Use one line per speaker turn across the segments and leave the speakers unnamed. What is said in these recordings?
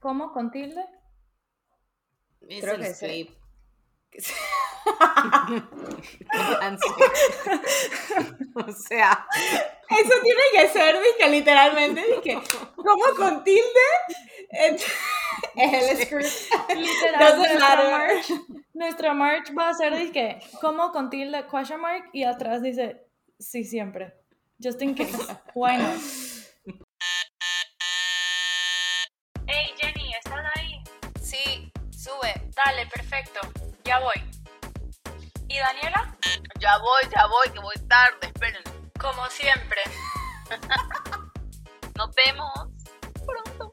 ¿Cómo con tilde?
Es
Creo
el
que
sleep. o sea,
Eso tiene que ser, dije, literalmente, dije, ¿cómo con tilde? Es el script.
Literal,
Doesn't
nuestra merch va a ser dizque, ¿cómo con tilde question mark? Y atrás dice, sí, siempre. Just in case. Why not? Perfecto. Ya voy. ¿Y Daniela?
Ya voy, ya voy, que voy tarde, esperen.
Como siempre.
Nos vemos pronto.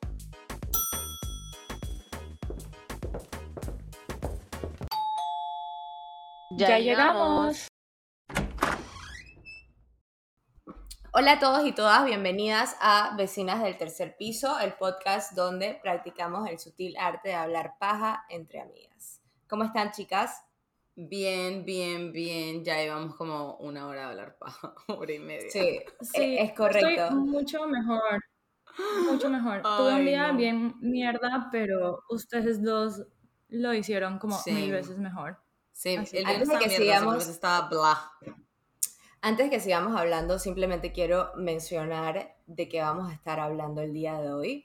Ya, llegamos.
Hola a todos y todas, bienvenidas a Vecinas del Tercer Piso, el podcast donde practicamos el sutil arte de hablar paja entre amigas. ¿Cómo están, chicas?
bien, bien, bien. Ya llevamos como una hora de hablar paja, hora y media.
Sí,
Sí,
e- es correcto.
Estoy mucho mejor. Mucho mejor. Tuve un
Ay,
día
no.
bien mierda, pero ustedes dos lo hicieron como
Sí.
mil veces mejor.
Sí,
Así.
el
Antes de que
mierda,
sigamos-
estaba bla.
Antes que sigamos hablando, simplemente quiero mencionar de qué vamos a estar hablando el día de hoy.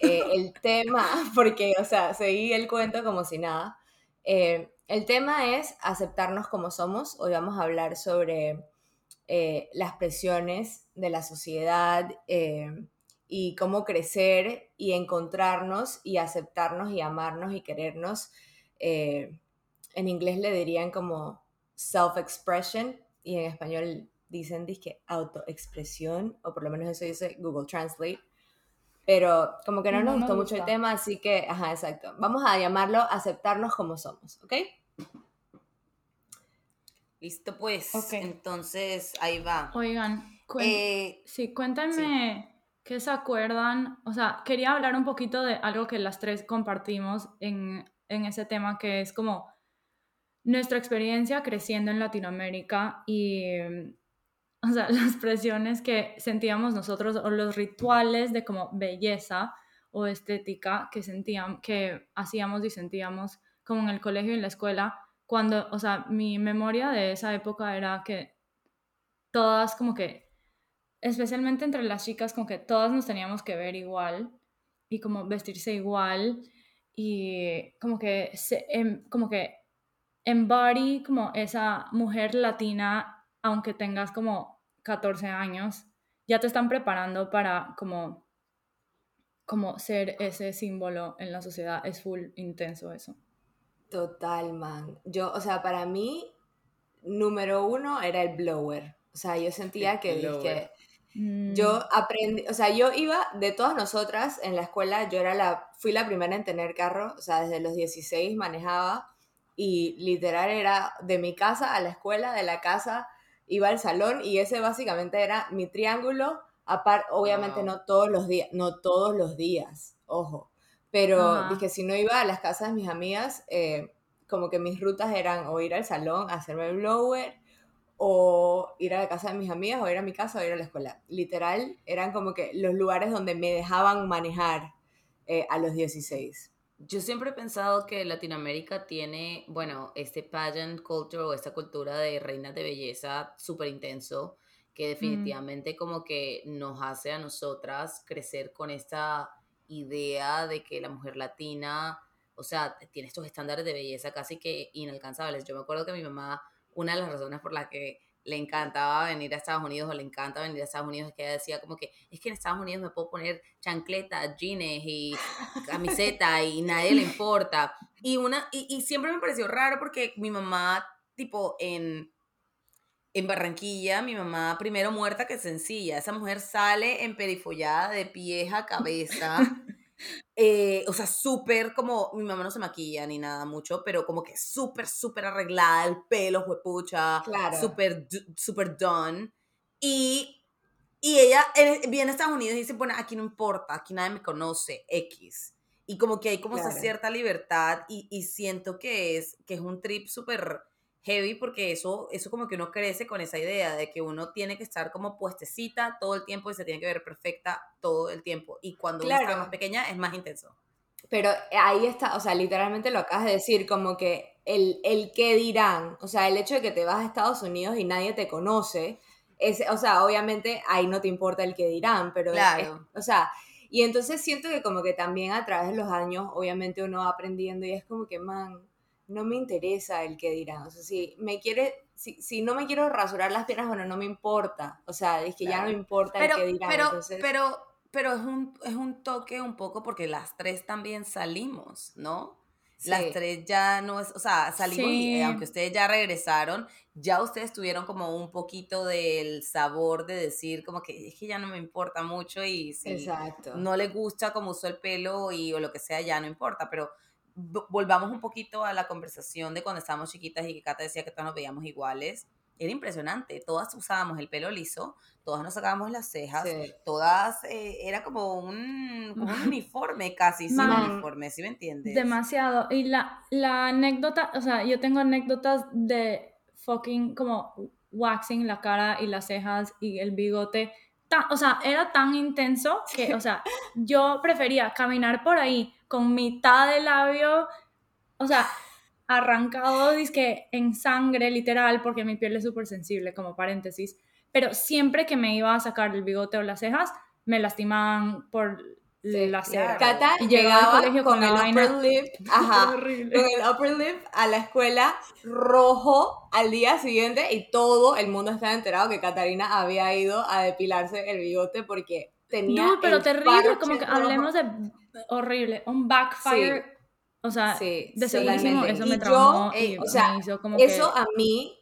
Eh, el tema, porque, o sea, seguí el cuento como si nada. Eh, el tema es aceptarnos como somos. Hoy vamos a hablar sobre eh, las presiones de la sociedad eh, y cómo crecer y encontrarnos y aceptarnos y amarnos y querernos. En inglés le dirían como self-expression y en español dicen disque autoexpresión, o por lo menos eso dice Google Translate. Pero como que no,
No
nos gustó mucho el tema, así que, ajá, exacto. Vamos a llamarlo aceptarnos como somos, ¿ok?
Listo, pues.
Ok.
Entonces, ahí va.
Oigan, cuen-
Eh,
sí, cuéntenme qué se acuerdan. O sea, quería hablar un poquito de algo que las tres compartimos en, en ese tema, que es como nuestra experiencia creciendo en Latinoamérica y, o sea, las presiones que sentíamos nosotros o los rituales de como belleza o estética que sentíamos, que hacíamos y sentíamos como en el colegio y en la escuela, cuando, o sea, mi memoria de esa época era que todas como que, especialmente entre las chicas, como que todas nos teníamos que ver igual y como vestirse igual y como que, se, em- como que embody como esa mujer latina, aunque tengas como 14 años, ya te están preparando para como, como ser ese símbolo en la sociedad. Es full intenso eso.
Total, man. Yo, o sea, para mí, número uno era el blower. O sea, yo sentía
El
que,
Mm,
Yo aprendí, o sea, yo iba, de todas nosotras en la escuela, yo era la, fui la primera en tener carro, o sea, desde los 16 manejaba y literal era de mi casa a la escuela, de la casa iba al salón y ese básicamente era mi triángulo, aparte, obviamente
Wow.
no todos los días, no todos los días, ojo, pero
Ajá.
dije, si no iba a las casas de mis amigas, eh, como que mis rutas eran o ir al salón a hacerme el blower, o ir a la casa de mis amigas, o ir a mi casa, o ir a la escuela. Literal, eran como que los lugares donde me dejaban manejar eh, a los 16.
Yo siempre he pensado que Latinoamérica tiene, bueno, este pageant culture o esta cultura de reinas de belleza súper intenso, que definitivamente como que nos hace a nosotras crecer con esta idea de que la mujer latina, o sea, tiene estos estándares de belleza casi que inalcanzables. Yo me acuerdo que mi mamá, una de las razones por las que le encantaba venir a Estados Unidos o le encanta venir a Estados Unidos es que ella decía como que es que en Estados Unidos me puedo poner chancletas, jeans y camiseta y nadie le importa. Y, una, y, y siempre me pareció raro porque mi mamá, tipo, en, en Barranquilla, mi mamá primero muerta que sencilla. Esa mujer sale emperifollada de pies a cabeza. eh, o sea, súper como, mi mamá no se maquilla ni nada mucho, pero como que súper, súper arreglada, el pelo, huepucha,
Claro.
súper, súper done. Y, y ella eh, viene a Estados Unidos y dice, bueno, aquí no importa, aquí nadie me conoce, X. Y como que hay como esa cierta libertad y, y siento que es, que es un trip súper heavy porque eso, eso como que uno crece con esa idea de que uno tiene que estar como puestecita todo el tiempo y se tiene que ver perfecta todo el tiempo. Y cuando uno está
Claro.
más pequeña es más intenso.
pero ahí está, o sea, literalmente lo acabas de decir, como que el, el qué dirán, o sea, el hecho de que te vas a Estados Unidos y nadie te conoce, es, o sea, obviamente ahí no te importa el qué dirán, pero,
Claro.
es- o sea, y entonces siento que como que también a través de los años, obviamente uno va aprendiendo y es como que, man, no me interesa el qué dirán, o sea, si me quiere, si, si no me quiero rasurar las piernas, bueno, no me importa, o sea, es que ya no me importa
Pero,
el qué dirán,
pero,
entonces...
pero, pero es un, es un toque un poco porque las tres también salimos, ¿no? Las tres ya no es, o sea, salimos y
Sí.
eh, aunque ustedes ya regresaron, ya ustedes tuvieron como un poquito del sabor de decir como que es que ya no me importa mucho y si
Exacto.
no le gusta como usó el pelo y o lo que sea, ya no importa, pero volvamos un poquito a la conversación de cuando estábamos chiquitas y que Cata decía que todas nos veíamos iguales. Era impresionante, todas usábamos el pelo liso, todas nos sacábamos las cejas,
Sí.
todas, eh, era como un, como un uniforme casi, sin
Man.
uniforme, ¿sí me entiendes?
Demasiado. Y la, la anécdota, o sea, yo tengo anécdotas de fucking como waxing la cara y las cejas y el bigote. Tan- o sea, era tan intenso que, o sea, yo prefería caminar por ahí con mitad de labio, o sea, arrancado, dizque en sangre, literal, porque mi piel es súper sensible, como paréntesis. Pero siempre que me iba a sacar el bigote o las cejas, me lastimaban por
Sí,
la
claro.
cera.
Cata
Y llegaba al colegio
con,
con
el
vaina-
upper lip, ajá, con el upper lip a la escuela rojo al día siguiente y todo el mundo estaba enterado que Catarina había ido a depilarse el bigote porque tenía
Dude, pero terrible, como que
rojo.
hablemos de horrible, un backfire, o sea,
Sí,
de segurísimo, eso
Y
me
yo,
traumó
eh,
y
o sea,
me hizo como
Eso
que...
a mí,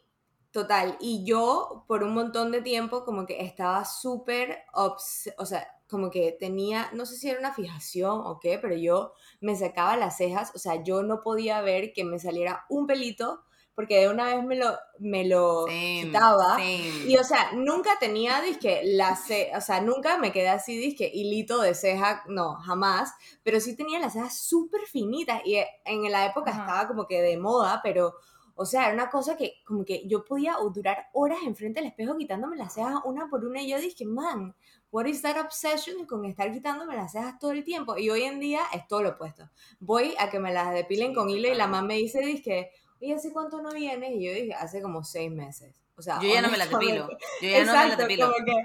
total, y yo por un montón de tiempo como que estaba súper, o sea, como que tenía, no sé si era una fijación o qué, pero yo me sacaba las cejas, o sea, yo no podía ver que me saliera un pelito, porque de una vez me lo, me lo
Same,
quitaba.
same.
Y o sea, nunca tenía disque la ce o sea, nunca me quedé así disque hilito de ceja, no, jamás, pero sí tenía las cejas súper finitas y eh, en la época
Ajá.
estaba como que de moda, pero o sea, era una cosa que como que yo podía durar horas enfrente del espejo quitándome las cejas una por una y yo dije, man, what is that obsession con estar quitándome las cejas todo el tiempo? Y hoy en día es todo lo opuesto. Voy a que me las depilen con hilo y la mamá me dice, dije, oye, ¿hace cuánto no vienes? Y yo dije, hace como seis meses. O sea,
Yo ya no me las depilo, yo ya no me
Exacto,
depilo.
como que,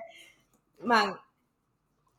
man,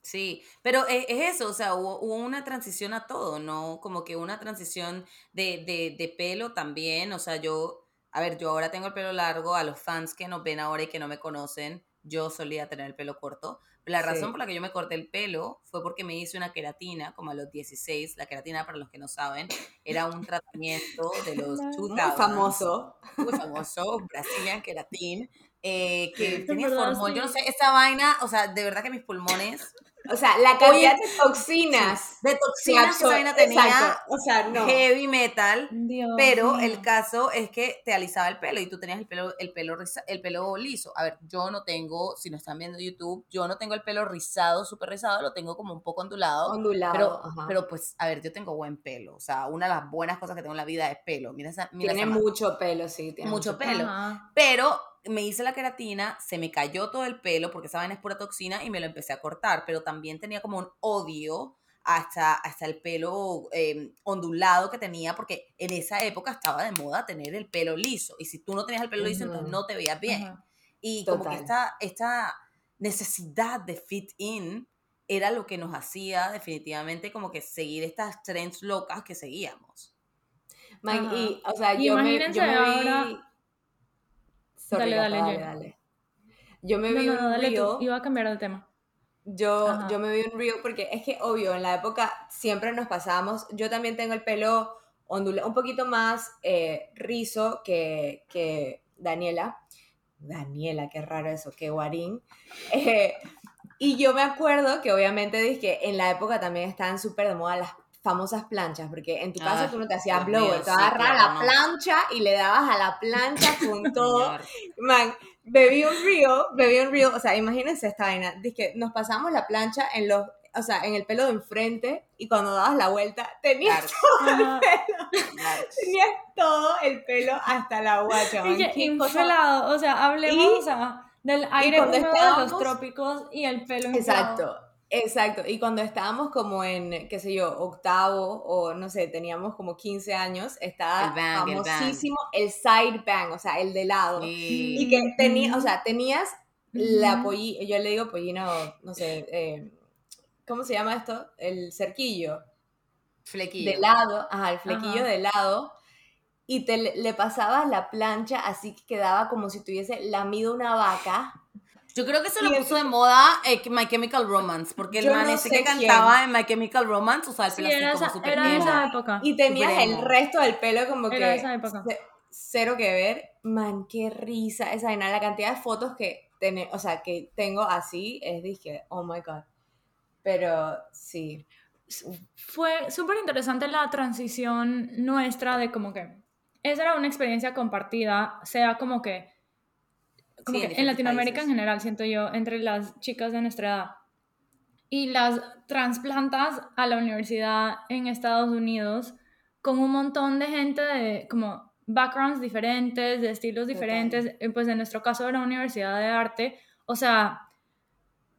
Sí, pero e- es, eso, o sea, hubo, hubo una transición a todo, ¿no? Como que una transición de, de, de pelo también, o sea, yo, a ver, yo ahora tengo el pelo largo, a los fans que nos ven ahora y que no me conocen, yo solía tener el pelo corto. La razón
Sí.
por la que yo me corté el pelo fue porque me hice una queratina, como a los 16. La queratina, para los que no saben, era un tratamiento de los
Muy
2000s,
muy famoso.
muy famoso, Brazilian Keratin, eh, que
verdad,
formol. Yo no sé, esa vaina, o sea, de verdad que mis pulmones
O sea, la cantidad de toxinas.
de toxinas que vaina tenía
Exacto, O sea, no.
heavy metal.
Dios
Pero el caso es que te alisaba el pelo y tú tenías el pelo, el pelo, el pelo liso. A ver, yo no tengo, si no están viendo YouTube, yo no tengo el pelo rizado, súper rizado, lo tengo como un poco ondulado.
Ondulado.
Pero,
ajá.
pero pues, a ver, yo tengo buen pelo. O sea, una de las buenas cosas que tengo en la vida es pelo. Mira esa, mira
tiene
esa
mucho pelo, sí. Tiene
Mucho pelo.
Ajá.
Pero me hice la queratina, se me cayó todo el pelo porque esa vaina es pura toxina y me lo empecé a cortar, pero también tenía como un odio hasta, hasta el pelo eh, ondulado que tenía porque en esa época estaba de moda tener el pelo liso y si tú no tenías el pelo liso entonces no te veías bien. Y como que
Total.
esta, esta necesidad de fit in era lo que nos hacía definitivamente como que seguir estas trends locas que seguíamos.
Man,
Ajá.
y, o sea,
Y
yo me, yo me vi...
ahora-
Sorry,
Dale,
Gata,
dale,
dale,
yo.
dale. Yo me
No,
vi
no,
un
dale tú.
reel,
Iba a cambiar de tema.
yo,
Ajá.
yo me vi un reel porque es que, obvio, en la época siempre nos pasábamos, yo también tengo el pelo ondulado, un poquito más eh, rizo que, que Daniela. Daniela, qué raro eso, que Guarín. Eh, y yo me acuerdo que obviamente dije que en la época también estaban súper de moda las famosas planchas, porque en tu casa
Ah,
tú no te hacías
Dios
blower,
mío,
te
sí,
agarrabas
claro,
la
no.
plancha y le dabas a la plancha con todo. Man, bebí un reel, bebí un reel, o sea, imagínense esta vaina, que nos pasamos la plancha en los, o sea, en el pelo de enfrente y cuando dabas la vuelta tenías,
Claro,
Ajá.
claro.
tenías todo el pelo hasta la guacha, man.
Y inflado, o sea, hablemos
Y-
o sea, del aire
cuando
húmedo de los trópicos y el pelo inflado.
Exacto. Exacto, y cuando estábamos como en, qué sé yo, octavo o no sé, teníamos como 15 años, estaba
El bang,
famosísimo el, side bang, o sea, el de lado.
Sí.
Y que tenía, o sea, tenías la pollina, yo le digo pollina o no sé, eh, ¿cómo se llama esto? El cerquillo
Flequillo.
de lado, ajá, el flequillo
Ajá.
de lado, y te le, le pasabas la plancha así que quedaba como si tuviese lamido una vaca.
Yo creo que se lo puso de moda eh, My Chemical Romance, porque el man
no
ese que
quién.
cantaba en My Chemical Romance usaba el
Sí,
pelo así
era
como
esa, era esa época.
Y tenías el resto del pelo como
Era
que
esa época.
ce- cero que ver. Man, qué risa esa vaina. La cantidad de fotos que, tene- o sea, que tengo así es dije, oh my god. Pero sí.
Fue súper interesante la transición nuestra de como que esa era una experiencia compartida, sea como que, como
Sí, en
que en
diferentes
Latinoamérica
países.
en general, siento yo, entre las chicas de nuestra edad. Y las trasplantas a la universidad en Estados Unidos con un montón de gente de como backgrounds diferentes, de estilos diferentes, eh, pues en nuestro caso era universidad de arte, o sea,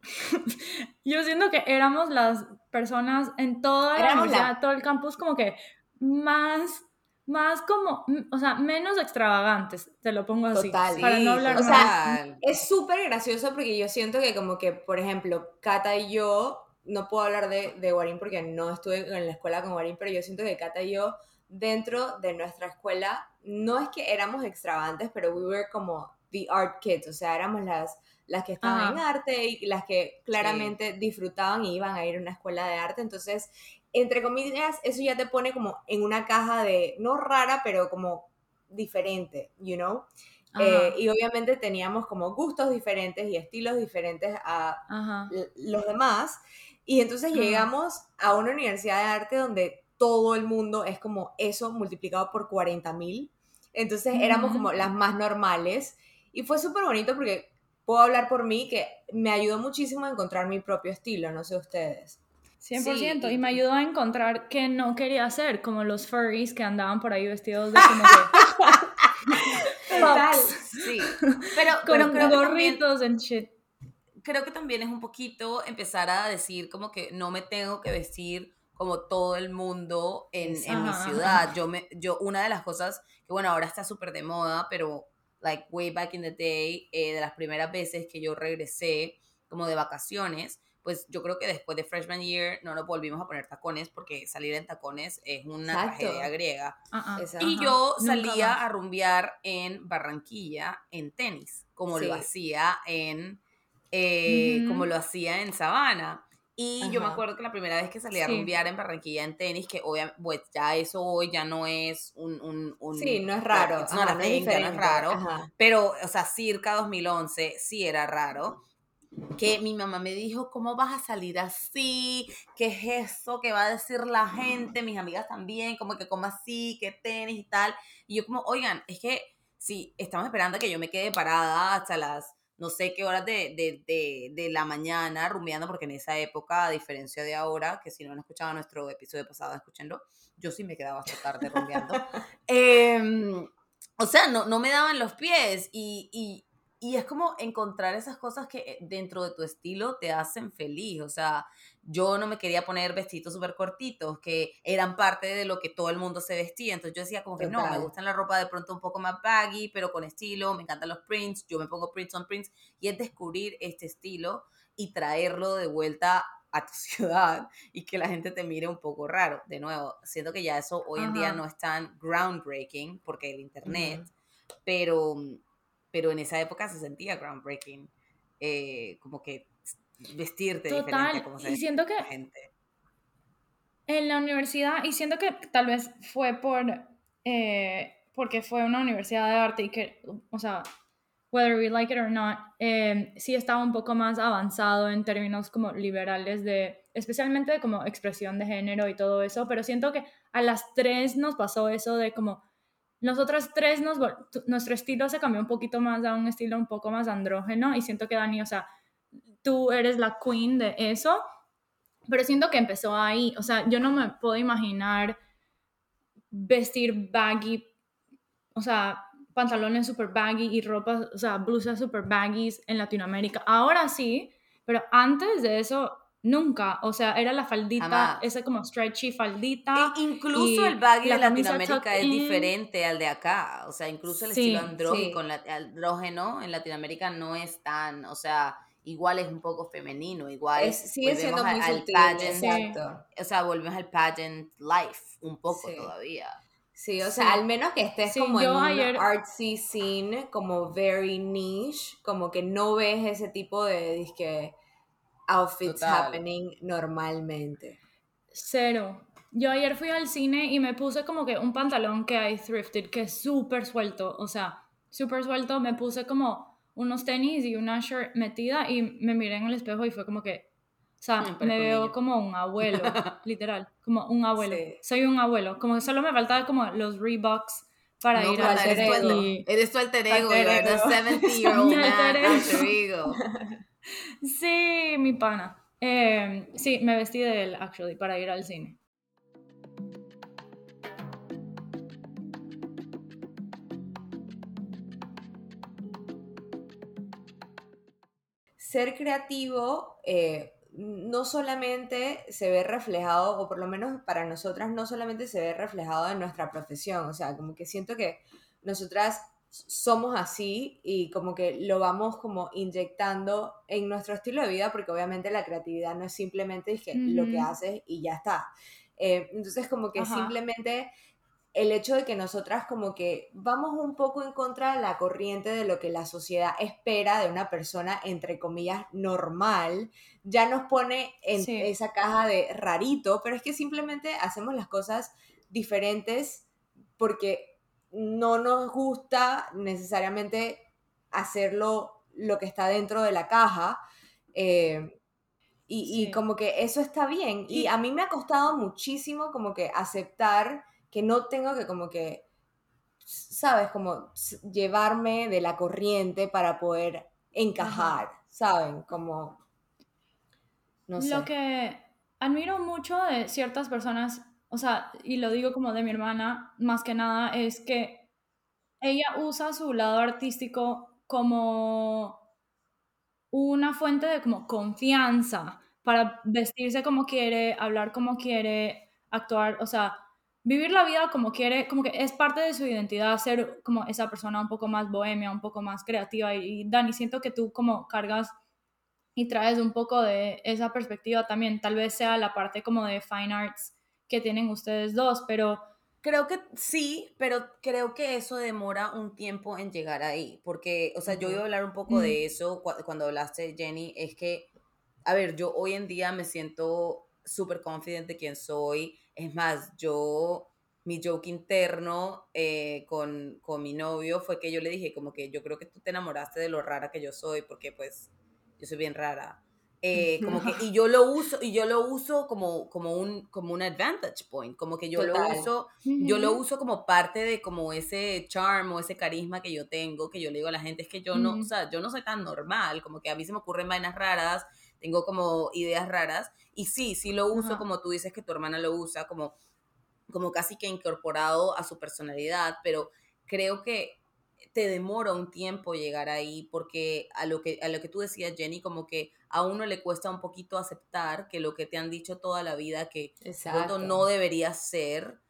yo siento que éramos las personas en toda la
Éramos la-
universidad, todo el campus como que más, más como, o sea, menos extravagantes, te lo pongo así,
Total.
para
Sí,
no hablar
o
mal.
sea, Es súper gracioso porque yo siento que como que, por ejemplo, Cata y yo, no puedo hablar de, de Guarín porque no estuve en la escuela con Guarín, pero yo siento que Cata y yo, dentro de nuestra escuela, no es que éramos extravagantes, pero we were como the art kids, o sea, éramos las, las que estaban
Ajá.
en arte y las que claramente disfrutaban y iban a ir a una escuela de arte, entonces, entre comillas, eso ya te pone como en una caja de, no rara, pero como diferente, you know? Eh, y obviamente teníamos como gustos diferentes y estilos diferentes a
ajá.
los demás. Y entonces
Ajá.
llegamos a una universidad de arte donde todo el mundo es como eso multiplicado por 40 mil. Entonces éramos como las más normales. Y fue súper bonito porque puedo hablar por mí que me ayudó muchísimo a encontrar mi propio estilo, no sé ustedes.
100%,
Sí,
y me ayudó a encontrar que no quería hacer, como los furries que andaban por ahí vestidos de como que
Total.
Sí, pero,
con
pero
gorritos and shit.
creo que también es un poquito empezar a decir como que no me tengo que vestir como todo el mundo en, en mi ciudad. Yo, me, yo, una de las cosas que, bueno, ahora está súper de moda, pero, like, way back in the day, eh, de las primeras veces que yo regresé como de vacaciones, pues yo creo que después de freshman year no nos volvimos a poner tacones porque salir en tacones es una
Exacto.
tragedia griega.
Ah, ah.
Esa-
Y
Ajá,
yo
nunca
salía
más.
a rumbear en Barranquilla en tenis, como lo
Sí.
hacía en eh, como
Ujú.
lo hacía en Sabana. Y yo me
Ajá.
acuerdo que la primera vez que salí a
Sí.
rumbear en Barranquilla en tenis, que obviamente, pues ya eso hoy ya no es un... un, un
Sí, no es raro. ajá,
a
no es
no es raro.
ajá.
Pero, o sea, circa 2011 sí era raro. Que mi mamá me dijo, ¿cómo vas a salir así? ¿Qué es eso que va a decir la gente? Mis amigas también, como que como así, que tenis y tal. Y yo como, oigan, es que si estamos esperando a que yo me quede parada hasta las no sé qué horas de, de, de, de la mañana rumbeando, porque en esa época, a diferencia de ahora, que si no han escuchado nuestro episodio pasado, escúchenlo, yo sí me quedaba hasta tarde rumbeando. Em, o sea, no, no me daban los pies y, y, y es como encontrar esas cosas que eh, dentro de tu estilo te hacen feliz. O sea, yo no me quería poner vestidos súper cortitos que eran parte de lo que todo el mundo se vestía. Entonces yo decía como que no, me gustan la ropa de pronto un poco más baggy, pero con estilo, me encantan los prints, yo me pongo prints on prints y es descubrir este estilo y traerlo de vuelta a tu ciudad y que la gente te mire un poco raro. De nuevo, siento que ya eso hoy en día no es tan groundbreaking porque el internet, pero, pero en esa época se sentía groundbreaking, eh, como que vestirte diferente como se
y siento que
la gente.
en la universidad, y siento que tal vez fue por, eh, porque fue una universidad de arte y que, o sea, whether we like it or not, eh, sí estaba un poco más avanzado en términos como liberales de, especialmente de como expresión de género y todo eso, pero siento que a las tres nos pasó eso de como, nosotras tres, nos, nuestro estilo se cambió un poquito más a un estilo un poco más andrógeno y siento que Dani, o sea, tú eres la queen de eso, pero siento que empezó ahí, o sea, yo no me puedo imaginar vestir baggy, o sea, pantalones super baggy y ropa, o sea, blusas super baggies en Latinoamérica. Ahora sí, pero antes de eso, nunca. O sea, era la faldita,
Jamás.
ese como stretchy faldita.
E incluso
y
el baggy de Latinoamérica es
in.
diferente al de acá. O sea, incluso el
Sí,
estilo andrógino,
sí.
andrógeno en Latinoamérica no es tan, o sea, igual es un poco femenino, igual
Es, sigue
volvemos
siendo
a-
muy
al
sutil,
pageant,
exacto.
o sea, volvemos al pageant life un poco
Sí.
todavía.
Sí, o
Sí.
sea, al menos que estés
Sí,
como en un artsy scene, como very niche, como que no ves ese tipo de disque outfits
Total.
happening normalmente.
Cero. Yo ayer fui al cine y me puse como que un pantalón que hay thrifted, que es súper suelto, o sea, súper suelto. Me puse como unos tenis y una shirt metida y me miré en el espejo y fue como que, o sea, me veo
niño.
como un abuelo, literal, como un abuelo.
Sí.
Soy un abuelo, como que solo me faltaba como los Reeboks para
No,
ir al
alter
eres,
y-
eres tu alter ego,
Alter
you're the
ego.
70-year-old
Mi
man
alter ego. Sí, mi pana. Eh, sí, me vestí de él, actually, para ir al cine.
Ser creativo eh, no solamente se ve reflejado, o por lo menos para nosotras no solamente se ve reflejado en nuestra profesión, o sea, como que siento que nosotras somos así y como que lo vamos como inyectando en nuestro estilo de vida, porque obviamente la creatividad no es simplemente dije, lo que haces y ya está. Eh, entonces como que
Ajá.
simplemente el hecho de que nosotras como que vamos un poco en contra de la corriente de lo que la sociedad espera de una persona, entre comillas, normal, ya nos pone en
Sí.
esa caja de rarito, pero es que simplemente hacemos las cosas diferentes porque no nos gusta necesariamente hacerlo lo que está dentro de la caja. eh, y, como que eso está bien. Y
Y-
a mí me ha costado muchísimo como que aceptar que no tengo que como que, ¿sabes? Como llevarme de la corriente para poder encajar, ¿saben? Como, no sé.
Lo que admiro mucho de ciertas personas, o sea, y lo digo como de mi hermana, más que nada, es que ella usa su lado artístico como una fuente de como confianza para vestirse como quiere, hablar como quiere, actuar, o sea, vivir la vida como quiere, como que es parte de su identidad ser como esa persona un poco más bohemia, un poco más creativa. Y, Dani, siento que tú como cargas y traes un poco de esa perspectiva también. Tal vez sea la parte como de fine arts que tienen ustedes dos, pero
Creo que sí, pero creo que eso demora un tiempo en llegar ahí, porque, o sea, yo iba a hablar un poco de eso cu- cuando hablaste, Jenny, es que, a ver, yo hoy en día me siento súper confident de quién soy, es más, yo, mi joke interno eh, con, con mi novio fue que yo le dije como que yo creo que tú te enamoraste de lo rara que yo soy, porque pues yo soy bien rara. Eh, como que, y yo lo uso, y yo lo uso como, como, un, como un advantage point, como que yo
Total.
lo uso yo lo uso como parte de como ese charm o ese carisma que yo tengo, que yo le digo a la gente, es que yo no,
Ujú.
o sea, yo no soy tan normal, como que a mí se me ocurren vainas raras, tengo como ideas raras, y sí, sí lo uso
Ajá.
como tú dices que tu hermana lo usa, como, como casi que incorporado a su personalidad, pero creo que te demora un tiempo llegar ahí porque a lo que a lo que tú decías Jenny como que a uno le cuesta un poquito aceptar que lo que te han dicho toda la vida que
Exacto.
no deberías ser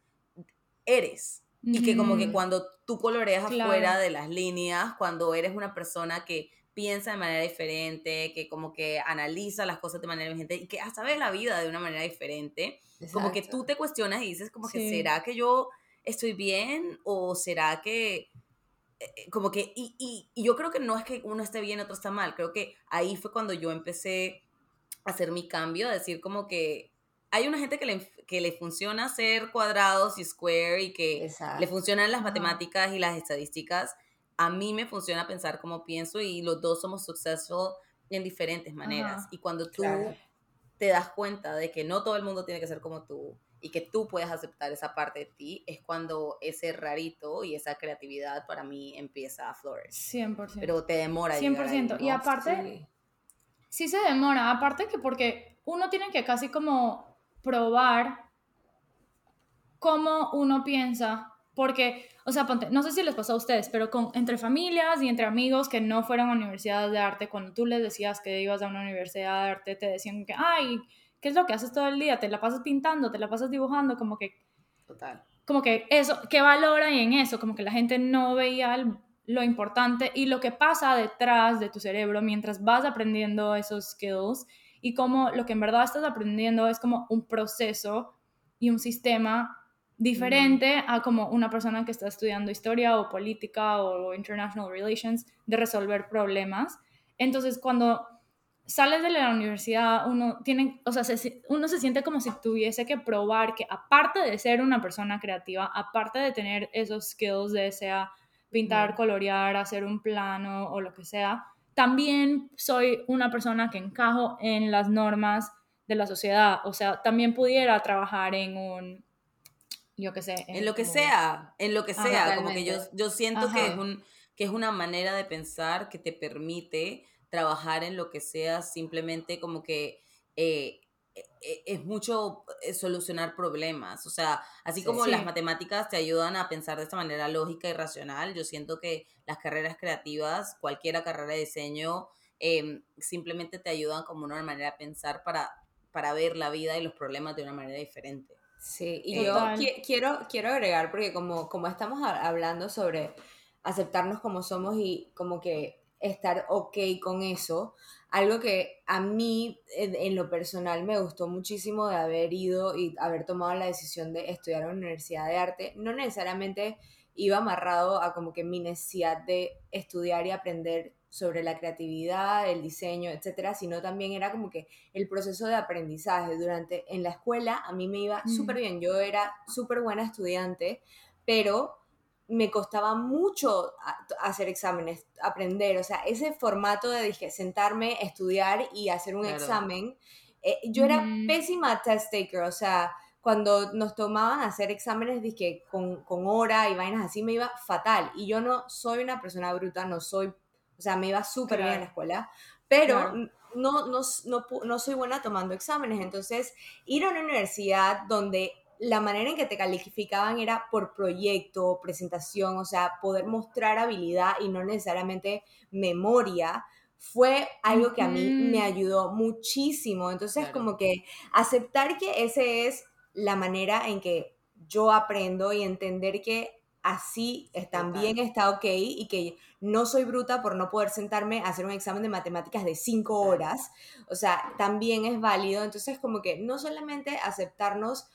eres y que como que
Ujú.
cuando tú coloreas
Claro.
afuera de las líneas, cuando eres una persona que piensa de manera diferente, que como que analiza las cosas de manera diferente y que hasta ve la vida de una manera diferente, como que tú te cuestionas y dices como que será que yo estoy bien o será que como que y, y, y yo creo que no es que uno esté bien otro está mal creo que ahí fue cuando yo empecé a hacer mi cambio a decir como que hay una gente que le, que le funciona hacer cuadrados y square y que
Exacto.
le funcionan las
Ajá.
matemáticas y las estadísticas a mí me funciona pensar como pienso y los dos somos successful en diferentes maneras
Ajá.
y cuando tú
Claro.
te das cuenta de que no todo el mundo tiene que ser como tú y que tú puedes aceptar esa parte de ti, es cuando ese rarito y esa creatividad para mí empieza a florecer.
100%.
Pero te demora. llegar ahí,
100%. Y
¿no?
aparte,
Sí.
sí se demora, aparte que porque uno tiene que casi como probar cómo uno piensa porque, o sea, ponte, no sé si les pasó a ustedes, pero con, entre familias y entre amigos que no fueron a universidades de arte, cuando tú les decías que ibas a una universidad de arte, te decían que, ay, ¿qué es lo que haces todo el día? Te la pasas pintando, te la pasas dibujando, como que,
Total.
como que eso, ¿qué valor hay en eso? Como que la gente no veía el- lo importante y lo que pasa detrás de tu cerebro mientras vas aprendiendo esos skills y como lo que en verdad estás aprendiendo es como un proceso y un sistema diferente a como una persona que está estudiando historia o política o international relations de resolver problemas. Entonces, cuando sales de la universidad, uno tiene, o sea, se- uno se siente como si tuviese que probar que aparte de ser una persona creativa, aparte de tener esos skills de sea pintar, colorear, hacer un plano o lo que sea, también soy una persona que encajo en las normas de la sociedad, o sea, también pudiera trabajar en un, yo qué sé,
En lo que sea, en lo que
Ajá.
sea, como que yo, yo siento que es,
Ajá.
un, que es una manera de pensar que te permite trabajar en lo que sea simplemente como que eh, eh, eh, es mucho eh, solucionar problemas, o sea, así
Sí.
como
Sí.
las matemáticas te ayudan a pensar de esta manera lógica y racional, yo siento que las carreras creativas, cualquiera carrera de diseño, em, simplemente te ayudan como una manera de pensar para, para ver la vida y los problemas de una manera diferente.
Sí, y
Total.
yo qui- quiero, quiero agregar, porque como, como estamos ha- hablando sobre aceptarnos como somos y como que estar ok con eso, algo que a mí en, lo personal me gustó muchísimo de haber ido y haber tomado la decisión de estudiar en una universidad de arte, no necesariamente iba amarrado a como que mi necesidad de estudiar y aprender sobre la creatividad, el diseño, etcétera, sino también era como que el proceso de aprendizaje. Durante, en la escuela a mí me iba
Mm.
súper bien, yo era súper buena estudiante, pero me costaba mucho hacer exámenes, aprender, o sea, ese formato de dije, sentarme, estudiar y hacer un
Claro.
examen, eh, yo era
Ujú.
pésima test taker, o sea, cuando nos tomaban a hacer exámenes dije, con, con hora y vainas así, me iba fatal, y yo no soy una persona bruta, no soy, o sea, me iba súper bien en la
Claro.
escuela, pero
Claro.
no, no, no, pu- no soy buena tomando exámenes, entonces ir a una universidad donde la manera en que te calificaban era por proyecto, presentación, o sea, poder mostrar habilidad y no necesariamente memoria, fue algo que a mí me ayudó muchísimo. Entonces,
Claro.
como que aceptar que ese es la manera en que yo aprendo y entender que así también
Total.
está ok y que no soy bruta por no poder sentarme a hacer un examen de matemáticas de cinco horas. O sea, también es válido. Entonces, como que no solamente aceptarnos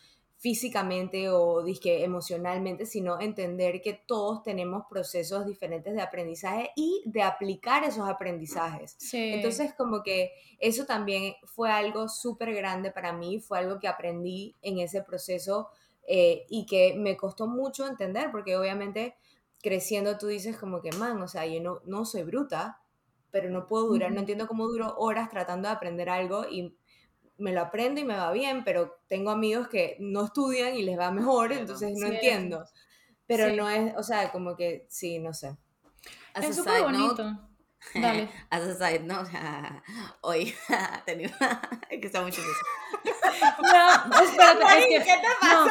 físicamente o disque emocionalmente, sino entender que todos tenemos procesos diferentes de aprendizaje y de aplicar esos aprendizajes.
Sí.
Entonces, como que eso también fue algo súper grande para mí, fue algo que aprendí en ese proceso eh, y que me costó mucho entender, porque obviamente creciendo tú dices como que, man, o sea, yo no, no soy bruta, pero no puedo durar, no
Ujú.
entiendo cómo duro horas tratando de aprender algo y me lo aprendo y me va bien, pero tengo amigos que no estudian y les va mejor,
Claro.
entonces no
Sí,
entiendo. Pero
Sí.
no es, o sea, como que sí, no sé.
As
Es súper
side note,
bonito. Dale.
As a side note, hoy tenía es que está mucho
No, espérate, es que,
¿qué te
no,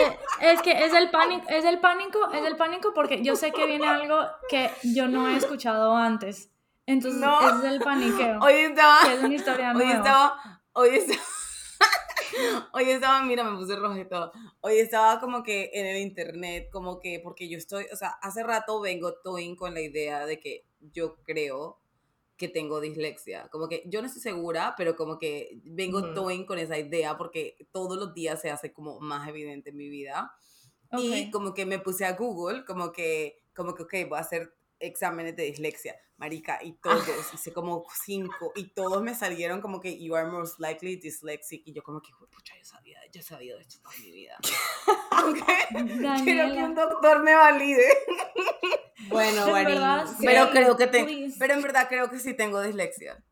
eh, es que es el pánico, es el pánico, es el pánico porque yo sé que viene algo que yo no he escuchado antes. Entonces,
No.
es el paniqueo.
Hoy estaba
que es una historia
Hoy
nueva.
estaba, hoy estaba, hoy estaba, mira, me puse roja y todo. Hoy estaba como que en el internet, como que, porque yo estoy, o sea, hace rato vengo toying con la idea de que yo creo que tengo dislexia. Como que yo no estoy segura, pero como que vengo toying con esa idea porque todos los días se hace como más evidente en mi vida. Y como que me puse a Google, como que, como que, ok, voy a hacer exámenes de dislexia, marica, y todos, hice como cinco, y todos me salieron como que you are most likely dyslexic, y yo como que, pucha, yo sabía, yo he sabido esto toda mi vida. Ok, Quiero que un doctor me valide.
Bueno, sí.
Pero creo que te,
please.
pero en verdad creo que sí tengo dislexia.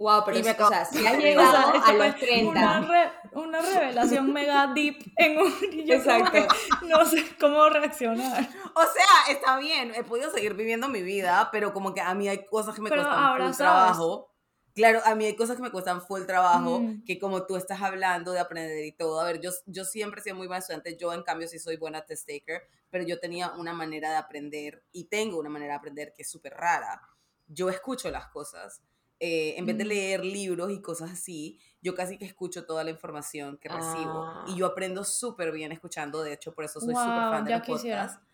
Wow, pero
Y me
o sea, si has llegado
O sea,
a los
fue
30.
Una, re- una revelación mega deep en un... como
Exacto.
no sé cómo reaccionar.
O sea, está bien, he podido seguir viviendo mi vida, pero como que a mí hay cosas que me
Pero
cuestan
ahora
full
sabes.
trabajo. Claro, a mí hay cosas que me cuestan full trabajo,
Mm.
que como tú estás hablando de aprender y todo, a ver, yo, yo siempre he sido muy buena estudiante, yo en cambio sí soy buena test taker, pero yo tenía una manera de aprender y tengo una manera de aprender que es súper rara. Yo escucho las cosas, eh, en vez de
Mm.
leer libros y cosas así, yo casi que escucho toda la información que recibo
Ah.
y yo aprendo súper bien escuchando, de hecho por eso soy súper
Wow,
fan de los
quisiera.
podcasts.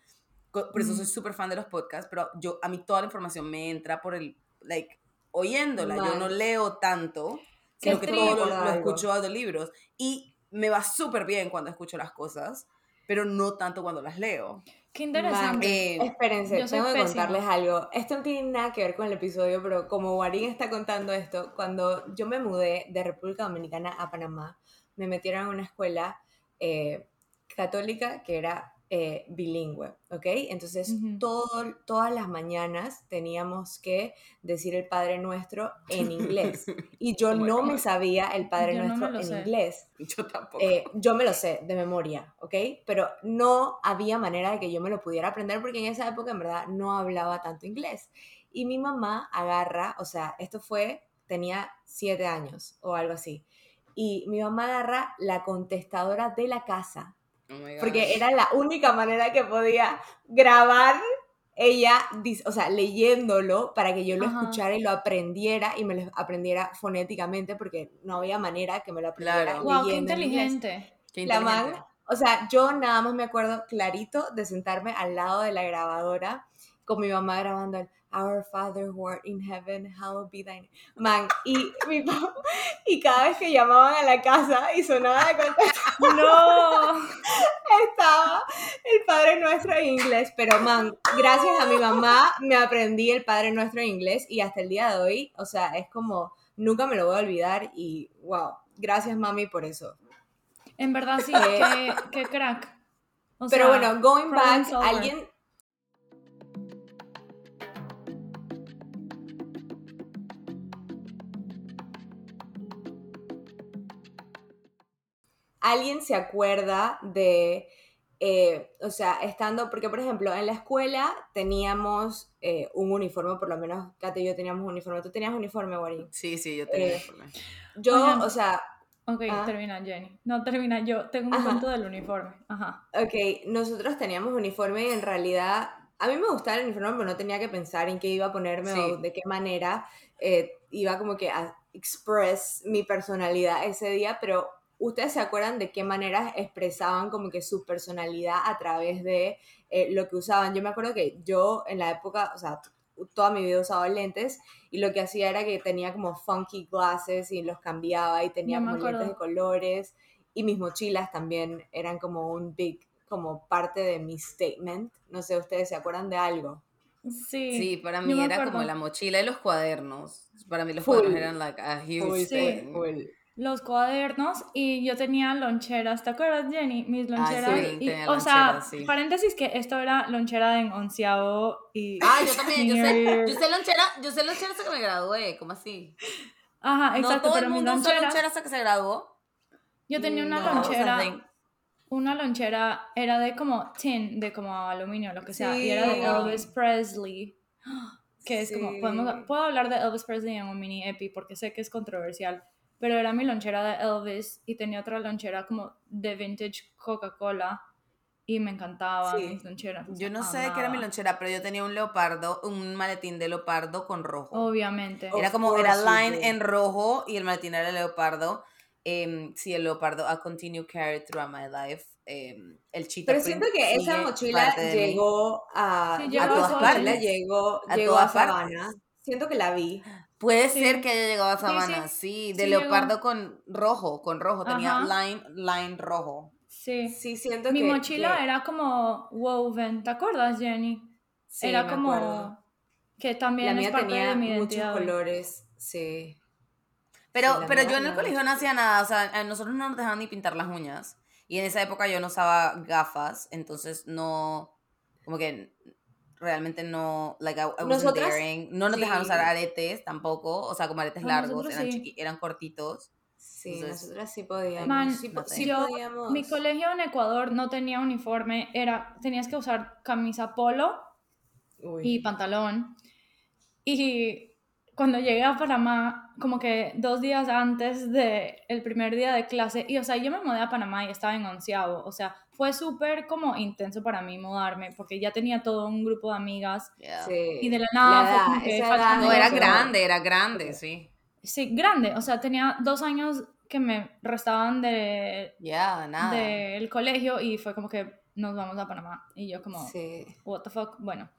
Por eso
Mm.
soy súper fan de los podcasts, pero yo, a mí toda la información me entra por el, like, oyéndola. Yo no leo tanto,
Qué
sino que todo lo, lo escucho de libros. Y me va súper bien cuando escucho las cosas, pero no tanto cuando las leo.
Qué interesante.
Eh,
espérense, tengo que
pésima.
contarles algo. Esto no tiene nada que ver con el episodio, pero como Warín está contando esto, cuando yo me mudé de República Dominicana a Panamá, me metieron a una escuela eh, católica que era eh, bilingüe, ¿ok? Entonces, todo, todas las mañanas teníamos que decir el Padre Nuestro en inglés. Y yo
Oh
no me sabía el Padre
Yo
Nuestro en
sé.
inglés.
yo tampoco.
Eh, yo me lo sé de memoria, ¿ok? Pero no había manera de que yo me lo pudiera aprender porque en esa época en verdad no hablaba tanto inglés. Y mi mamá agarra, o sea, esto fue, tenía siete años o algo así. Y mi mamá agarra la contestadora de la casa
Oh
porque era la única manera que podía grabar ella, o sea, leyéndolo para que yo lo
Ajá.
escuchara y lo aprendiera y me lo aprendiera fonéticamente porque no había manera que me lo aprendiera
Claro.
Wow, qué inteligente.
Qué
La
inteligente.
man, o sea, yo nada más me acuerdo clarito de sentarme al lado de la grabadora con mi mamá grabando el Our Father who art in heaven, hallowed be thy name. Man, y, mi pa- y cada vez que llamaban a la casa y sonaba la contestación,
No.
estaba el Padre Nuestro en inglés, pero man, gracias a mi mamá me aprendí el Padre Nuestro en inglés y hasta el día de hoy, o sea, es como, nunca me lo voy a olvidar y wow, gracias mami por eso.
En verdad sí,
Eh,
qué, qué crack. O
Pero
sea,
bueno, going back,
solver.
alguien... ¿Alguien se acuerda de, eh, o sea, estando, porque por ejemplo, en la escuela teníamos eh, un uniforme, por lo menos Kate y yo teníamos un uniforme. ¿Tú tenías uniforme, Warín?
Sí, sí, yo tenía
Eh,
uniforme.
Yo,
Oigan.
o sea,
Ok,
Ah.
termina Jenny. No, termina yo. Tengo un cuento del uniforme. Ajá.
Ok, nosotros teníamos uniforme y en realidad a mí me gustaba el uniforme, pero no tenía que pensar en qué iba a ponerme
Sí.
o de qué manera eh, iba como que a express mi personalidad ese día, pero ¿ustedes se acuerdan de qué maneras expresaban como que su personalidad a través de eh, lo que usaban? Yo me acuerdo que yo en la época, o sea, toda mi vida usaba lentes y lo que hacía era que tenía como funky glasses y los cambiaba y tenía como lentes de colores y mis mochilas también eran como un big, como parte de mi statement. No sé, ¿ustedes se acuerdan de algo?
Sí.
Sí, para mí era como la mochila y los cuadernos. Para mí los
Full.
cuadernos eran like a huge
Full,
Sí.
thing.
full.
Los cuadernos y yo tenía loncheras. ¿Te acuerdas, Jenny? Mis loncheras.
sí,
y-
tenía
o sea,
sí.
paréntesis que esto era lonchera en onceavo y...
Ah, yo también, yo sé, yo sé lonchera, yo sé lonchera hasta que me gradué, ¿cómo así?
Ajá,
no
exacto,
todo
pero
el
mis
mundo usó
loncheras...
lonchera hasta que se graduó.
Yo tenía una
No,
lonchera... Una lonchera era de como tin, de como aluminio, lo que sea, y era de. Elvis Presley. Que es como, podemos, puedo hablar de Elvis Presley en un mini epi porque sé que es controversial, pero era mi lonchera de Elvis y tenía otra lonchera como de vintage Coca-Cola y me encantaban
Sí.
mis loncheras. o
Yo no sé de qué era mi
amaba.
lonchera, pero yo tenía un leopardo, un maletín de leopardo con rojo.
Obviamente.
Era como, era line
did.
en rojo y el maletín era leopardo. Em, sí, el leopardo, I continue carry throughout my life. Em, el cheetah
Pero siento que esa mochila llegó a,
Sí, llegó
a
a
todas partes. Llegó,
A
llegó a
todas partes.
Sabana. Siento que la vi.
Puede
Sí.
ser que haya llegado a Sabana,
sí.
sí, de
Sí,
leopardo
llegó.
con rojo, con rojo, tenía
Ajá.
line, line rojo.
Sí.
Sí, siento
Mi
que...
mochila
que-
era como woven, ¿te acuerdas, Jenny?
sí,
era
me
como
acuerdo.
que también
La
es
mía
parte
tenía
de mi
muchos colores, sí.
Pero,
Sí,
pero yo en el colegio no hacía nada, o sea, a nosotros no nos dejaban ni pintar las uñas. Y en esa época yo no usaba gafas, entonces no, como que realmente no, like I, I wasn't
Nosotras,
daring. No nos dejaban usar
sí.
aretes tampoco, o sea, como aretes
No,
largos, eran,
sí.
chiqui- eran cortitos.
Sí,
Entonces,
nosotras sí podíamos.
Man,
sí,
no sé.
sí
yo,
podíamos.
mi colegio en Ecuador no tenía uniforme, era, tenías que usar camisa polo
Uy.
y pantalón. Y cuando llegué a Panamá, como que dos días antes del el primer día de clase, y o sea, yo me mudé a Panamá y estaba en onceavo, o sea, fue súper como intenso para mí mudarme, porque ya tenía todo un grupo de amigas,
Yeah.
Sí.
y de la nada
La
fue como que
edad
No, era grande, era grande, sí.
Sí, grande, o sea, tenía dos años que me restaban de,
Ya, nada.
del colegio y fue como que nos vamos a Panamá, y yo como,
Sí.
what the fuck, bueno.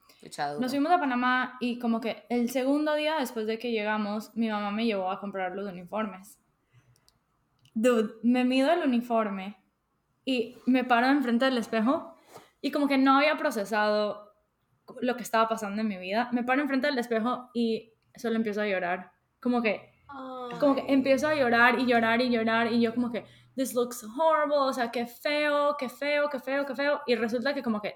Nos fuimos a Panamá y como que el segundo día después de que llegamos, mi mamá me llevó a comprar los uniformes. Dude, me mido el uniforme y me paro enfrente del espejo y como que no había procesado lo que estaba pasando en mi vida. Me paro enfrente del espejo y solo empiezo a llorar. Como que, como que empiezo a llorar y llorar y llorar y yo como que, this looks horrible, o sea, qué feo, qué feo, qué feo, qué feo. Y resulta que como que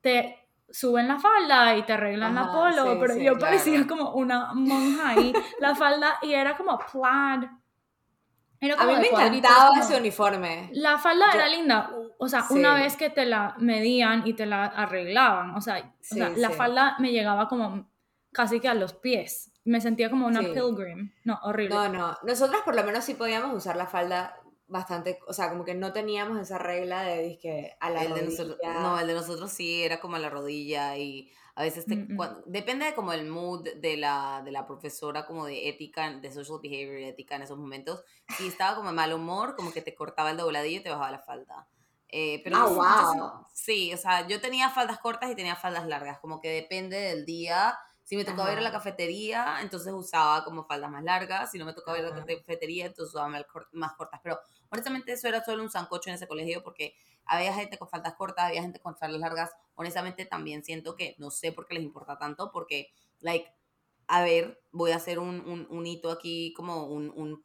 te suben la falda y te arreglan la
Ajá,
polo,
sí,
pero
sí,
yo
claro.
parecía como una monja ahí, la falda, y era como plaid. Era
A mí me encantaba
como-
ese uniforme.
La falda
Yo-
era linda, o sea,
Sí.
una vez que te la medían y te la arreglaban, o sea, o
Sí,
sea, la falda me llegaba como casi que a los pies. Me sentía como una pilgrim. No, horrible.
No, no. Nosotras por lo menos sí podíamos usar la falda bastante, o sea, como que no teníamos esa regla de disque a la
El de
rodilla.
nosotros, no, el de nosotros sí era como a la rodilla y a veces te,
Mm, mm.
cuan- depende de como el mood de la, de la profesora como de ética, de social behavior ética en esos momentos. Si estaba como de mal humor, como que te cortaba el dobladillo y te bajaba la falda. Eh, pero
Ah, wow.
sí, o sea, yo tenía faldas cortas y tenía faldas largas, como que depende del día. Si me tocaba ir a la
Ajá.
cafetería, entonces usaba como faldas más largas. Si no me tocaba ir a la
Ajá.
cafetería, entonces usaba más cortas. Pero honestamente eso era solo un sancocho en ese colegio porque había gente con faldas cortas, había gente con faldas largas. Honestamente también siento que no sé por qué les importa tanto porque, like, a ver, voy a hacer un, un, un hito aquí como un, un,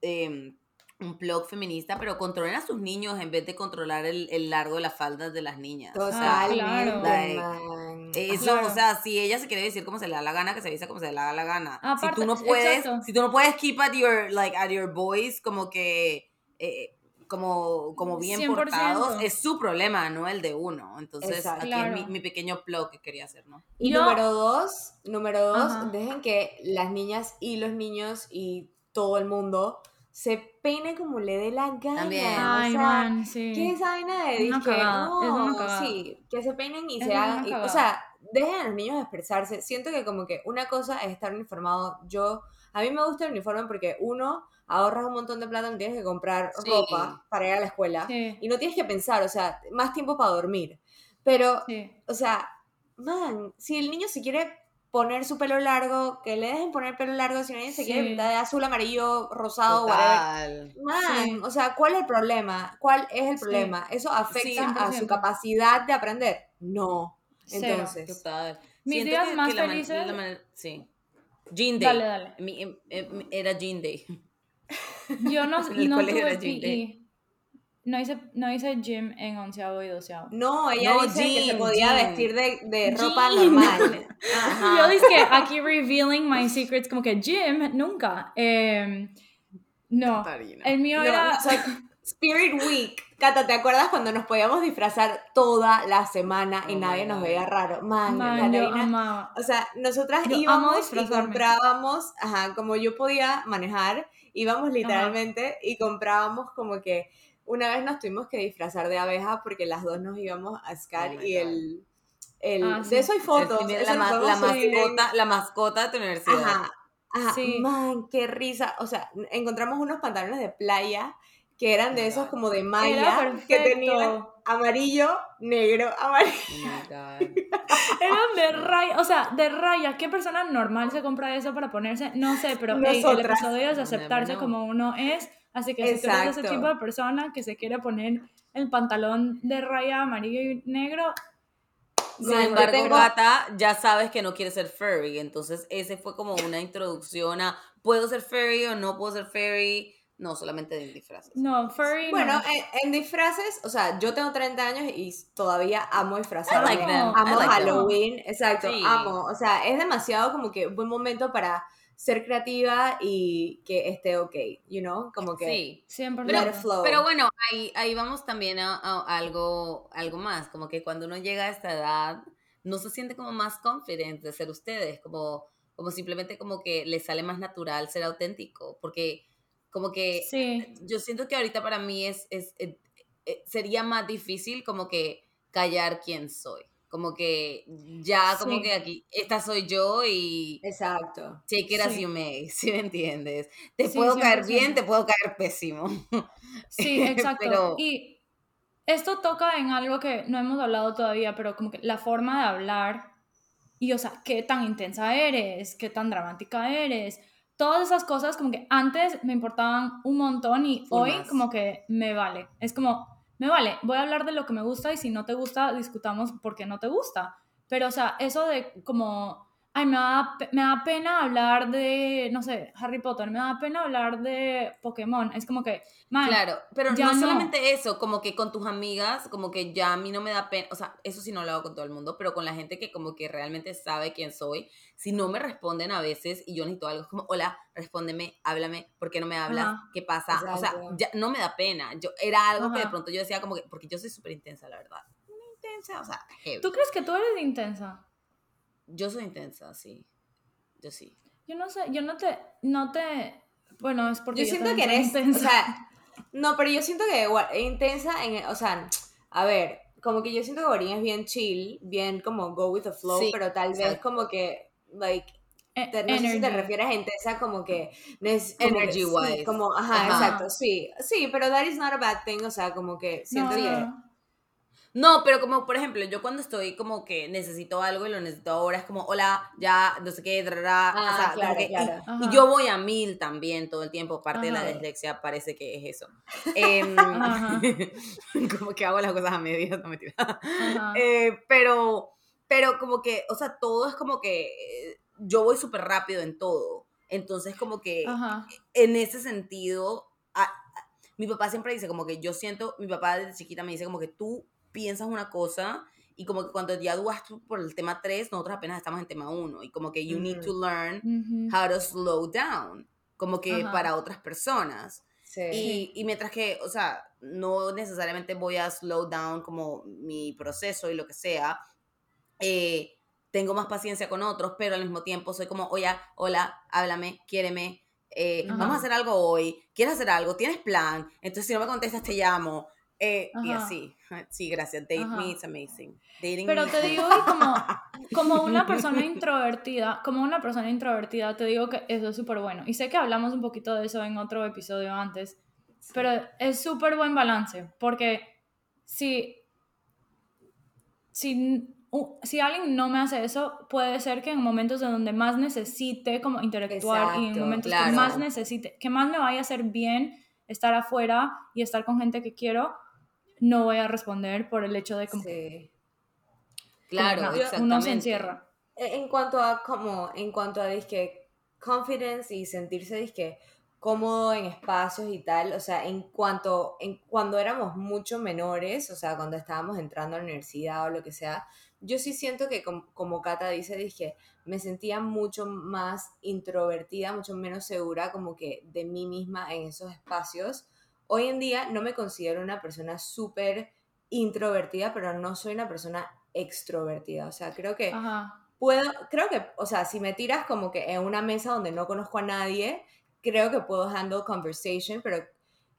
em, un blog feminista, pero controlen a sus niños en vez de controlar el, el largo de las faldas de las niñas. O sea,
Totalmente,
like,
man.
eso,
Claro.
o sea, si ella se quiere decir como se le da la gana, que se dice como se le da la gana.
Aparte,
si tú no puedes,
exacto.
si tú no puedes keep at your, like, at your boys como que, eh, como, como bien
100%.
portados, es su problema, no el de uno. Entonces,
Exacto.
aquí
Claro.
es mi, mi pequeño blog que quería hacer, ¿no?
Y
Yo-
número dos, número dos,
Ajá.
dejen que las niñas y los niños y todo el mundo se peine como le dé la gana.
También.
o
Ay,
sea,
man, sí.
¿Qué es esa vaina de disque,
cagada,
no, sí, que se peinen y se
es una
hagan, y- o sea, dejen a los niños expresarse. Siento que como que una cosa es estar uniformado. Yo, a mí me gusta el uniforme porque uno, ahorras un montón de plata, no tienes que comprar
Sí.
ropa para ir a la escuela
Sí,
y no tienes que pensar, o sea, más tiempo para dormir. Pero
sí.
o sea, man, si el niño se quiere poner su pelo largo, que le dejen poner pelo largo, si niño se quiere pintar de azul, amarillo, rosado, whatever.
Total.
Man,
Sí.
o sea, ¿cuál es el problema? ¿Cuál es el
Sí.
problema? ¿Eso afecta
Sí,
a su
100%.
capacidad de aprender? No.
Cero.
Entonces,
Total.
Mis días
que-
más
que la man-
felices-
la man- sí. Jean Day.
Dale, dale.
Mi- em- em- era Jean Day.
Yo no, no tuve
era gym day.
PE. No hice, no hice gym en onceavo y doceavo.
no, ella
No,
dice que se podía
jean.
vestir de, de ropa
Jean.
normal. Ajá.
Yo dije aquí revealing my secrets, como que gym, nunca. Em, no, el mío
No,
era...
sea, Spirit Week. Cata, ¿te acuerdas cuando nos podíamos disfrazar toda la semana y
Oh
nadie nos veía raro? Man,
Man, yo amaba.
O sea, nosotras
Yo
íbamos y comprábamos, ajá, como yo podía manejar, íbamos literalmente y comprábamos como que una vez nos tuvimos que disfrazar de abeja porque las dos nos íbamos a Scar
Oh
y el, el
Ah, sí.
de eso hay fotos, eso
la, ma- mascota, la mascota de tu universidad.
Ajá, ajá,
Sí.
man, qué risa, o sea, encontramos unos pantalones de playa que eran de esos como de malla que tenían amarillo, negro, amarillo.
Oh my God.
Eran de raya, o sea, de raya. ¿Qué persona normal se compra eso para ponerse? No sé, pero hey, el episodio es aceptarse como uno es. Así que si tú eres ese
Exacto.
tipo de persona que se quiere poner el pantalón de raya amarillo y negro,
Sin embargo,
tengo-
Gata, ya sabes que no quiere ser furry. Entonces, ese fue como una introducción a ¿puedo ser furry o no puedo ser furry? No, solamente de disfraces.
no, furry.
Bueno,
no.
en, en disfraces, o sea, yo tengo 30 años y todavía amo disfrazarme.
I like them.
Amo
like them.
Halloween, exacto,
Sí.
amo. O sea, es demasiado como que buen momento para ser creativa y que esté ok, you know, como que
Sí.
100%.
let it flow.
Pero bueno, ahí, ahí vamos también a, a algo, algo más, como que cuando uno llega a esta edad, no se siente como más confident de ser ustedes, como, como simplemente como que le sale más natural ser auténtico, porque como que
Sí,
yo siento que ahorita para mí es, es, eh, eh, sería más difícil como que callar quién soy. Como que ya, como
Sí.
que aquí, esta soy yo y
Exacto.
take it as
Sí.
you may, ¿sí me entiendes? Te
Sí,
puedo caer bien,
100%.
te puedo caer pésimo.
sí, exacto.
Pero-
Y esto toca en algo que no hemos hablado todavía, pero como que la forma de hablar y, o sea, qué tan intensa eres, qué tan dramática eres. Todas esas cosas como que antes me importaban un montón y hoy
más.
como que me vale. Es como, me vale, voy a hablar de lo que me gusta y si no te gusta, discutamos por qué no te gusta. Pero, o sea, eso de como, ay, me da, me da pena hablar de, no sé, Harry Potter, me da pena hablar de Pokémon. Es como que, man,
Claro, pero
ya
no,
no.
solamente eso, como que con tus amigas, como que ya a mí no me da pena, o sea, eso sí no lo hago con todo el mundo, pero con la gente que como que realmente sabe quién soy, si no me responden a veces y yo necesito algo, es como, hola, respóndeme, háblame, ¿por qué no me hablas?
Ajá.
¿Qué pasa? O sea,
Exacto.
ya no me da pena, yo era algo que de
Ajá.
pronto yo decía como que, porque yo soy súper intensa, la verdad. Muy intensa, o sea, heavy.
¿tú crees que tú eres intensa?
Yo soy intensa, sí. Yo sí.
Yo no sé, yo no te, no te, bueno, es porque
Yo
yo,
siento que eres,
soy
o
intensa.
sea, no, pero yo siento que igual, intensa en, o sea, a ver, como que yo siento que Borín es bien chill, bien como go with the flow,
Sí,
pero tal vez como que, like,
E-
te- no sé si te refieres a intensa como que,
Energy
sí,
wise.
como, ajá,
Ajá.
exacto, sí, sí, pero that is not a bad thing, o sea, como que siento
No,
que,
no.
No, pero como por ejemplo, yo cuando estoy como que necesito algo y lo necesito ahora, es como, hola, ya, no sé qué, drará,
Ah,
o sea, como
claro,
que- y-
claro.
y,
Ajá.
yo voy a mil también todo el tiempo, parte de la dislexia parece que es eso. Em, como que hago las cosas a medias, no mentira. Eh, pero, pero como que, o sea, todo es como que eh, yo voy súper rápido en todo. Entonces como que
Ajá.
en ese sentido, a- a- mi papá siempre dice como que yo siento, mi papá desde chiquita me dice como que tú piensas una cosa y como que cuando ya tú por el tema 3, nosotros apenas estamos en tema 1 y como que you need to learn
Ujú.
how to slow down, como que
Ajá.
para otras personas.
sí.
Y, y mientras que, o sea, no necesariamente voy a slow down como mi proceso y lo que sea, eh, tengo más paciencia con otros, pero al mismo tiempo soy como, oye, hola, háblame, quiéreme, eh, vamos a hacer algo hoy, quieres hacer algo, tienes plan, entonces si no me contestas te llamo, eh, y así. Sí, gracias, date
Ajá.
me, it's amazing. Dating
Pero
me.
te digo que como, como una persona introvertida, como una persona introvertida, te digo que eso es súper bueno. Y sé que hablamos un poquito de eso en otro episodio antes, pero es súper buen balance, porque si, si, si alguien no me hace eso, puede ser que en momentos en donde más necesite como interactuar y en
Exacto,
momentos que
claro.
más necesite, que más me vaya a hacer bien estar afuera y estar con gente que quiero, no voy a responder por el hecho de como que
sí.
Claro,
como, nah,
exactamente.
uno se encierra.
E, En cuanto a como, en cuanto a disque confidence y sentirse disque cómodo en espacios y tal, o sea, en cuanto, en cuando éramos mucho menores, o sea, cuando estábamos entrando a la universidad o lo que sea, yo sí siento que como, como Cata dice, dije, me sentía mucho más introvertida, mucho menos segura como que de mí misma en esos espacios. Hoy en día no me considero una persona súper introvertida, pero no soy una persona extrovertida, o sea, creo que
Ajá.
puedo, creo que, o sea, si me tiras como que en una mesa donde no conozco a nadie, creo que puedo handle conversation, pero,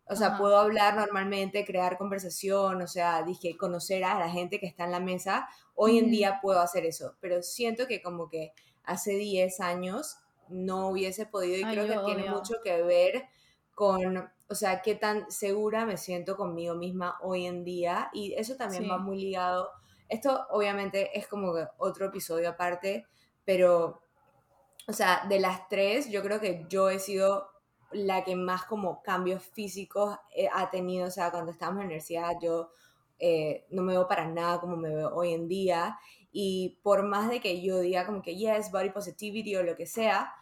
o sea,
Ajá.
puedo hablar normalmente, crear conversación, o sea, dije, conocer a la gente que está en la mesa. Hoy en día puedo hacer eso, pero siento que como que hace 10 años no hubiese podido y
Ay,
creo que tiene mucho que ver con, o sea, qué tan segura me siento conmigo misma hoy en día y eso también va
Sí.
muy ligado. Esto obviamente es como que otro episodio aparte, pero, o sea, de las tres, yo creo que yo he sido la que más como cambios físicos eh, ha tenido, o sea, cuando estábamos en la universidad yo eh, no me veo para nada como me veo hoy en día y por más de que yo diga como que yes, body positivity o lo que sea,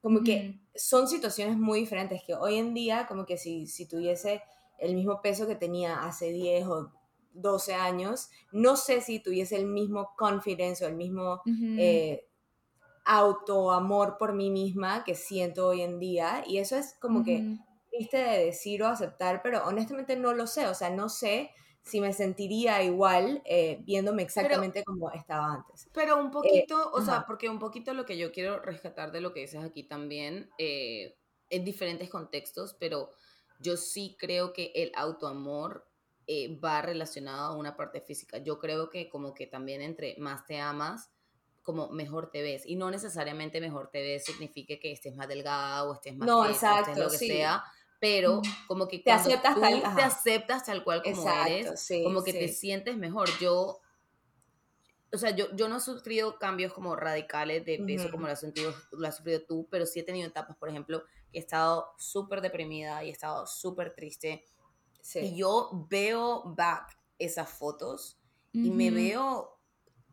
como que son situaciones muy diferentes que hoy en día como que si, si tuviese el mismo peso que tenía hace 10 o 12 años, no sé si tuviese el mismo confidence o el mismo
Ujú.
eh, autoamor por mí misma que siento hoy en día. Y eso es como que triste de decir o aceptar, pero honestamente no lo sé, o sea, no sé si me sentiría igual eh, viéndome exactamente como estaba antes.
Pero un poquito, o sea,
ajá.
porque un poquito lo que yo quiero rescatar de lo que dices aquí también, eh, en diferentes contextos, pero yo sí creo que el autoamor eh, va relacionado a una parte física. Yo creo que como que también entre más te amas, como mejor te ves. Y no necesariamente mejor te ves signifique que estés más delgada o estés más
No,
flaca, o estés
exacto,
lo que
sí.
sea, pero como que
Te aceptas
tú
tal-
te aceptas tal cual como
Exacto,
eres,
sí,
como que te
sí.
sientes mejor. Yo o sea, yo, yo no he sufrido cambios como radicales de peso
Ujú.
como lo has, sentido, lo has sufrido tú, pero sí he tenido etapas, por ejemplo, que he estado súper deprimida y he estado súper triste.
Sí.
Y yo veo back esas fotos y me veo,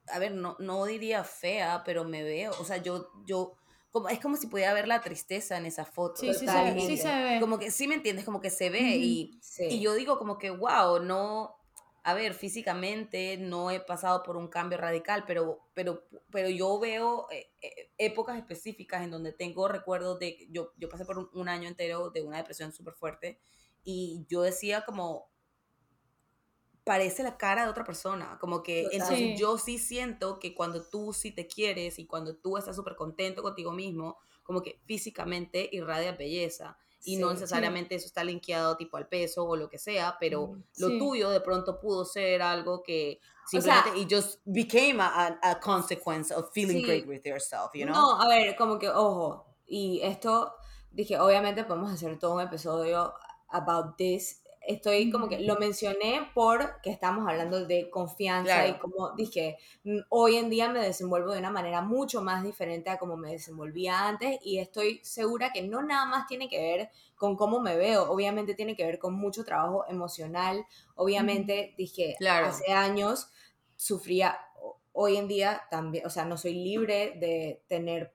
a ver, no, no diría fea, pero me veo, o sea, yo, yo, como, es como si pudiera ver la tristeza en esas fotos.
Sí, sí se, sí se ve.
Como que sí me entiendes, como que se ve
Ujú.
y,
Sí.
y yo digo como que, wow, no, a ver, físicamente no he pasado por un cambio radical, pero, pero, pero yo veo eh, eh, épocas específicas en donde tengo recuerdos de, yo, yo pasé por un, un año entero de una depresión súper fuerte y yo decía como, parece la cara de otra persona, como que
Total.
entonces
Sí.
yo sí siento que cuando tú sí te quieres y cuando tú estás súper contento contigo mismo, como que físicamente irradia belleza y no
Sí.
necesariamente eso está linkeado tipo al peso o lo que sea, pero lo
Sí.
tuyo de pronto pudo ser algo que
sea,
simplemente y just became a, a- consequence of feeling
Sí.
great with yourself, you know?
No, a ver, como que, ojo, y esto, dije, obviamente podemos hacer todo un episodio about this. Estoy como que lo mencioné porque estamos hablando de confianza
Claro.
y como dije, mm, hoy en día me desenvuelvo de una manera mucho más diferente a como me desenvolvía antes y estoy segura que no nada más tiene que ver con cómo me veo, obviamente tiene que ver con mucho trabajo emocional, obviamente dije,
Claro.
hace años sufría, hoy en día también, o sea, no soy libre de tener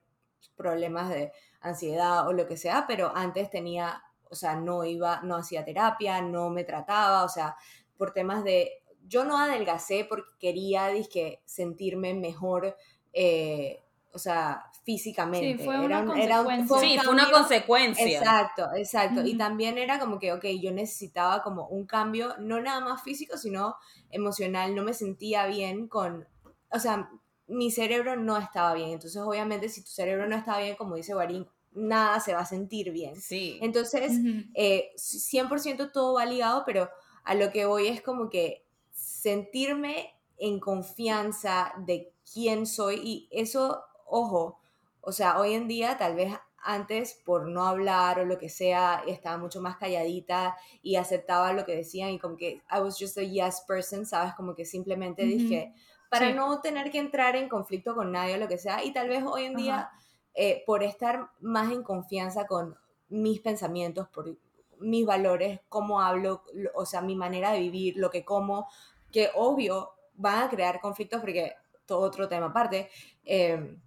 problemas de ansiedad o lo que sea, pero antes tenía, o sea, no iba, no hacía terapia, no me trataba, o sea, por temas de, yo no adelgacé porque quería, dizque, sentirme mejor, eh, o sea, físicamente.
Sí, fue una
un- un-
consecuencia.
un
sí, fue una consecuencia.
Exacto, exacto. Y también era como que, ok, yo necesitaba como un cambio, no nada más físico, sino emocional. No me sentía bien con, o sea, mi cerebro no estaba bien. Entonces, obviamente, si tu cerebro no está bien, como dice Guarín, nada se va a sentir bien.
Sí.
Entonces,
Ujú.
eh, 100% todo va ligado, pero a lo que voy es como que sentirme en confianza de quién soy y eso, ojo, o sea, hoy en día tal vez antes por no hablar o lo que sea, estaba mucho más calladita y aceptaba lo que decían y como que I was just a yes person, ¿sabes? Como que simplemente dije, para
Sí.
no tener que entrar en conflicto con nadie o lo que sea, y tal vez hoy en día, eh, por estar más en confianza con mis pensamientos, por mis valores, cómo hablo, lo- o sea, mi manera de vivir, lo que como, que obvio van a crear conflictos porque todo otro tema aparte, eh,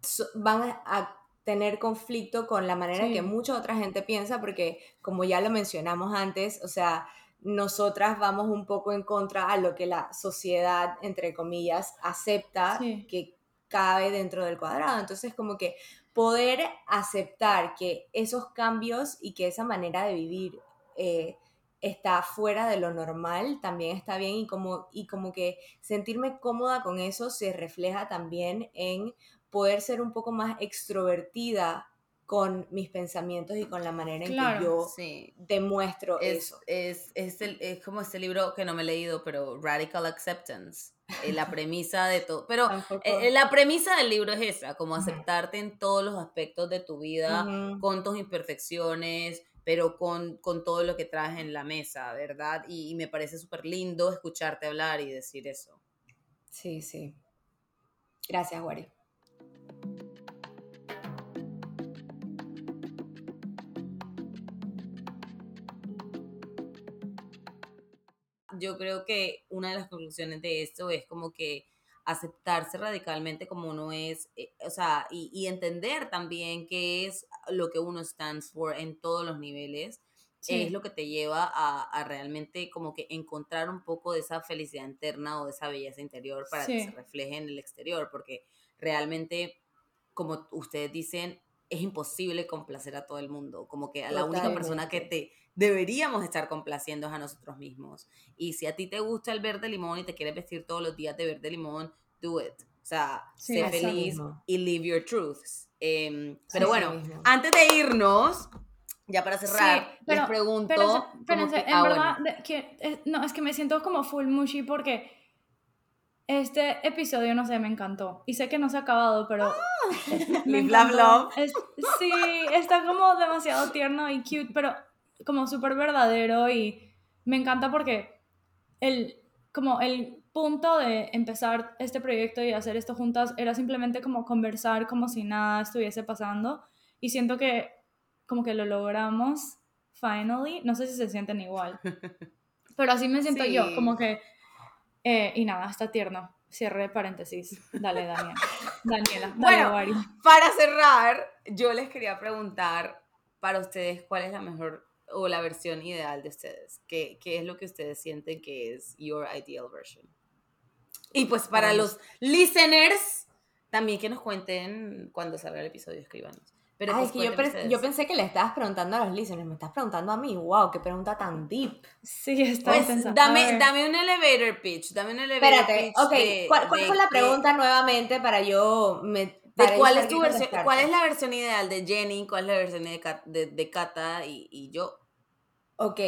so- van a- a tener conflicto con la manera
Sí.
que mucha otra gente piensa, porque como ya lo mencionamos antes, o sea, nosotras vamos un poco en contra a lo que la sociedad, entre comillas, acepta
Sí.
que cabe dentro del cuadrado. Entonces, como que poder aceptar que esos cambios y que esa manera de vivir eh, está fuera de lo normal también está bien y como, y como que sentirme cómoda con eso se refleja también en poder ser un poco más extrovertida con mis pensamientos y con la manera en
Claro.
que yo
Sí.
demuestro
Es,
eso.
es, es, el- es como este libro que no me he leído, pero Radical Acceptance. Eh, la premisa de todo. Pero
Tampoco-
eh, la premisa del libro es esa, como aceptarte en todos los aspectos de tu vida, con tus imperfecciones, pero con, con todo lo que traes en la mesa, ¿verdad? Y, y me parece súper lindo escucharte hablar y decir eso.
Sí, sí. Gracias, Wari.
Yo creo que una de las conclusiones de esto es como que aceptarse radicalmente como uno es, eh, o sea, y, y entender también qué es lo que uno stands for en todos los niveles,
Sí.
es lo que te lleva a, a realmente como que encontrar un poco de esa felicidad interna o de esa belleza interior para que
Sí.
se refleje en el exterior, porque realmente, como ustedes dicen, es imposible complacer a todo el mundo, como que a la única persona que
Totalmente.
te deberíamos estar complaciendo a nosotros mismos. Y si a ti te gusta el verde limón y te quieres vestir todos los días de verde limón, do it. O sea,
Sí,
sé feliz
mismo.
y live your truths. Em, pero bueno,
mismo.
antes de irnos, ya para cerrar,
Sí, pero-
les pregunto. Como
espérense,
que-
en
ah,
verdad,
bueno.
de- que, eh, no, es que me siento como full mushy porque este episodio, no sé, me encantó. Y sé que no se ha acabado, pero... me
Live, love,
encantó.
love.
Es- sí, está como demasiado tierno y cute, pero como súper verdadero y me encanta porque el, como el punto de empezar este proyecto y hacer esto juntas era simplemente como conversar como si nada estuviese pasando y siento que como que lo logramos finally, no sé si se sienten igual, pero así me siento yo,
Sí.
como que, eh, y nada, está tierno, cierre paréntesis, dale Daniela, Daniela, dale
Bueno,
Wari.
Para cerrar, yo les quería preguntar para ustedes cuál es la mejor o la versión ideal de ustedes. ¿Qué, qué es lo que ustedes sienten que es your ideal version? Y pues para los listeners, también que nos cuenten cuando salga el episodio, escríbanos. Pero
Ay,
pues
es que yo,
ustedes.
yo pensé que le estabas preguntando a los listeners, me estás preguntando a mí. Wow, qué pregunta tan deep.
Sí, está
Pues
intensa.
Dame, dame un elevator pitch, dame un elevator
Espérate,
pitch.
ok,
de-
¿cuál, cuál
de
fue la pregunta nuevamente para yo... Me,
de cuál es tu versión, cuál es la versión ideal de Jenny, cuál es la versión de, de, de Kata y, y yo.
Ok,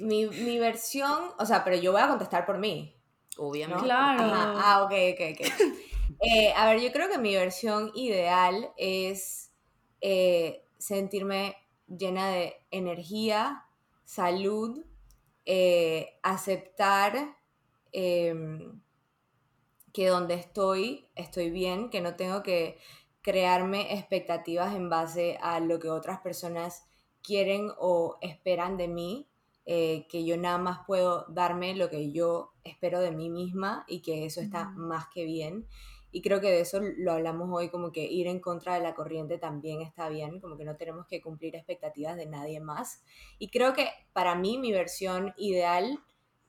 mi, mi versión, o sea, pero yo voy a contestar por mí.
Obviamente.
Claro.
Ajá, Ah, ok, ok, ok. Eh, a ver, yo creo que mi versión ideal es eh, sentirme llena de energía, salud, eh, aceptar em, que donde estoy, estoy bien, que no tengo que crearme expectativas en base a lo que otras personas quieren o esperan de mí, eh, que yo nada más puedo darme lo que yo espero de mí misma y que eso está más que bien. Y creo que de eso lo hablamos hoy, como que ir en contra de la corriente también está bien, como que no tenemos que cumplir expectativas de nadie más. Y creo que para mí mi versión ideal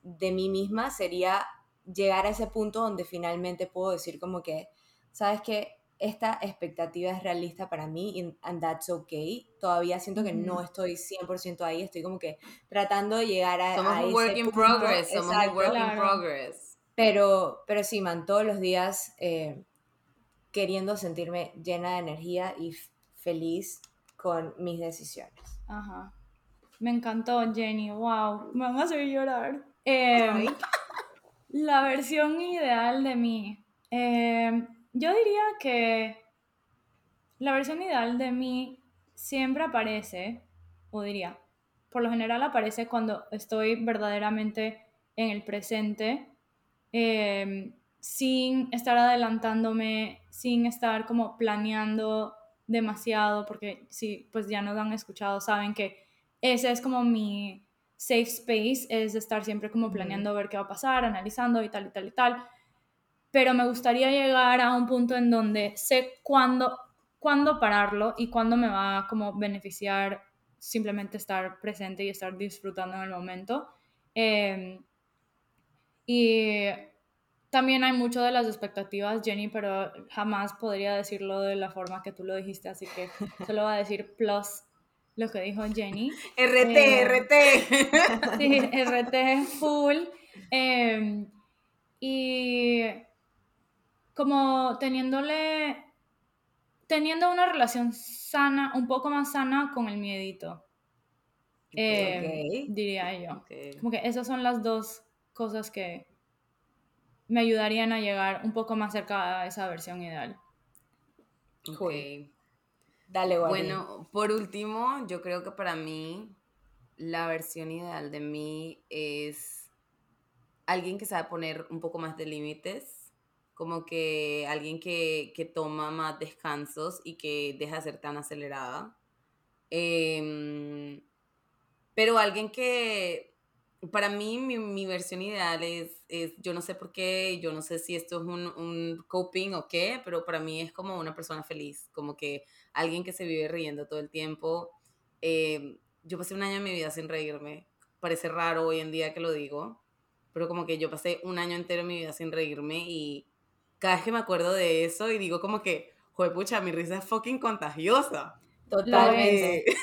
de mí misma sería llegar a ese punto donde finalmente puedo decir como que, ¿sabes qué? Esta expectativa es realista para mí y- and that's okay. Todavía siento que no estoy 100% ahí, estoy como que tratando de llegar a,
Somos
a
un
ese
work in
punto.
progress, somos un
Exacto.
work in progress.
Pero, pero sí, man, todos los días eh, queriendo sentirme llena de energía y feliz con mis decisiones.
Ajá. Me encantó, Jenny. Wow. Me van a hacer llorar. Eh, la versión ideal de mí. Eh, yo diría que la versión ideal de mí siempre aparece, o diría, por lo general aparece cuando estoy verdaderamente en el presente, eh, sin estar adelantándome, sin estar como planeando demasiado, porque si pues ya nos han escuchado, saben que ese es como mi safe space, es estar siempre como planeando ver qué va a pasar, analizando y tal y tal y tal. Pero me gustaría llegar a un punto en donde sé cuándo, cuándo pararlo y cuándo me va a como beneficiar simplemente estar presente y estar disfrutando en el momento. Eh, y también hay mucho de las expectativas, Jenny, pero jamás podría decirlo de la forma que tú lo dijiste, así que solo voy a decir plus lo que dijo Jenny.
RT,
Eh,
RT.
Sí, RT full. eh, y como teniéndole, teniendo una relación sana, un poco más sana con el miedito, eh,
Ok.
diría yo.
Ok.
Como que esas son las dos cosas que me ayudarían a llegar un poco más cerca a esa versión ideal.
Ok.
Cool. Dale, Wally.
Bueno, por último, yo creo que para mí la versión ideal de mí es alguien que sabe poner un poco más de límites, como que alguien que, que toma más descansos y que deja de ser tan acelerada. Em, pero alguien que, para mí, mi, mi versión ideal es, es, yo no sé por qué, yo no sé si esto es un, un coping o qué, pero para mí es como una persona feliz, como que alguien que se vive riendo todo el tiempo. Eh, yo pasé un año en mi vida sin reírme. Parece raro hoy en día que lo digo, pero como que yo pasé un año entero en mi vida sin reírme y cada vez que me acuerdo de eso y digo como que, joder, pucha, mi risa es fucking contagiosa.
Totalmente.
Eh,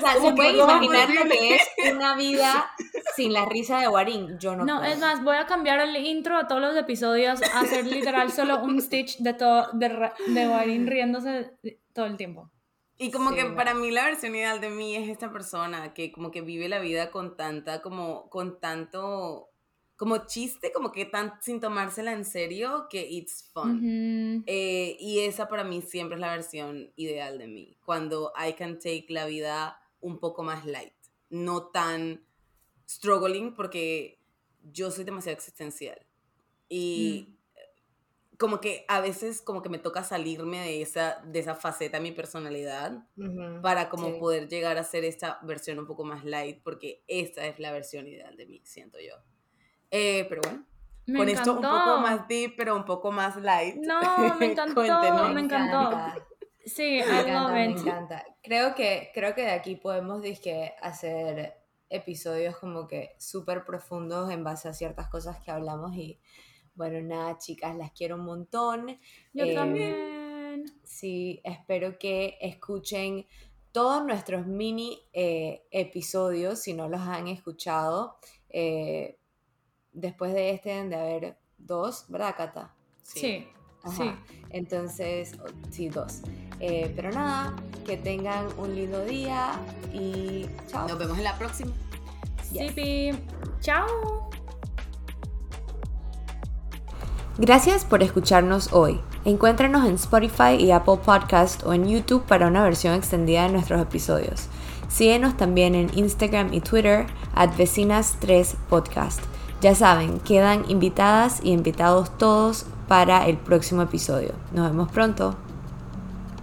¿Sabes sea, ¿se pueden
no es
imaginar lo que es una vida sin la risa de Warín? Yo no
No,
puedo.
es más, voy a cambiar el intro a todos los episodios a hacer literal solo un stitch de todo, de, de Warin riéndose todo el tiempo.
Y como
Sí,
que para mí la versión ideal de mí es esta persona que como que vive la vida con tanta, como, con tanto, como chiste, como que tan, sin tomársela en serio, que it's fun. Eh, y esa para mí siempre es la versión ideal de mí, cuando I can take la vida un poco más light, no tan struggling, porque yo soy demasiado existencial. Y como que a veces como que me toca salirme de esa, de esa faceta de mi personalidad para como
sí.
poder llegar a ser esta versión un poco más light, porque esta es la versión ideal de mí, siento yo. Eh, pero bueno,
Me
con
encantó.
esto un poco más deep, pero un poco más light.
No, me encantó,
Cuéntenos.
me encantó.
encanta.
Sí,
Me
I
encanta,
love
me
it.
encanta. Creo que, creo que de aquí podemos dizque, hacer episodios como que súper profundos en base a ciertas cosas que hablamos y bueno, nada, chicas, las quiero un montón.
Yo
Eh,
también.
Sí, espero que escuchen todos nuestros mini eh, episodios, si no los han escuchado. Eh, después de este deben de haber dos, ¿verdad, Cata?
Sí,
Ajá.
sí.
Entonces, sí, dos. Eh, pero nada, que tengan un lindo día y chao.
Nos vemos en la próxima.
Yes.
Sipi. Chao.
Gracias por escucharnos hoy. Encuéntranos en Spotify y Apple Podcast o en YouTube para una versión extendida de nuestros episodios. Síguenos también en Instagram y Twitter at Vecinas3Podcast. Ya saben, quedan invitadas y invitados todos para el próximo episodio. Nos vemos pronto.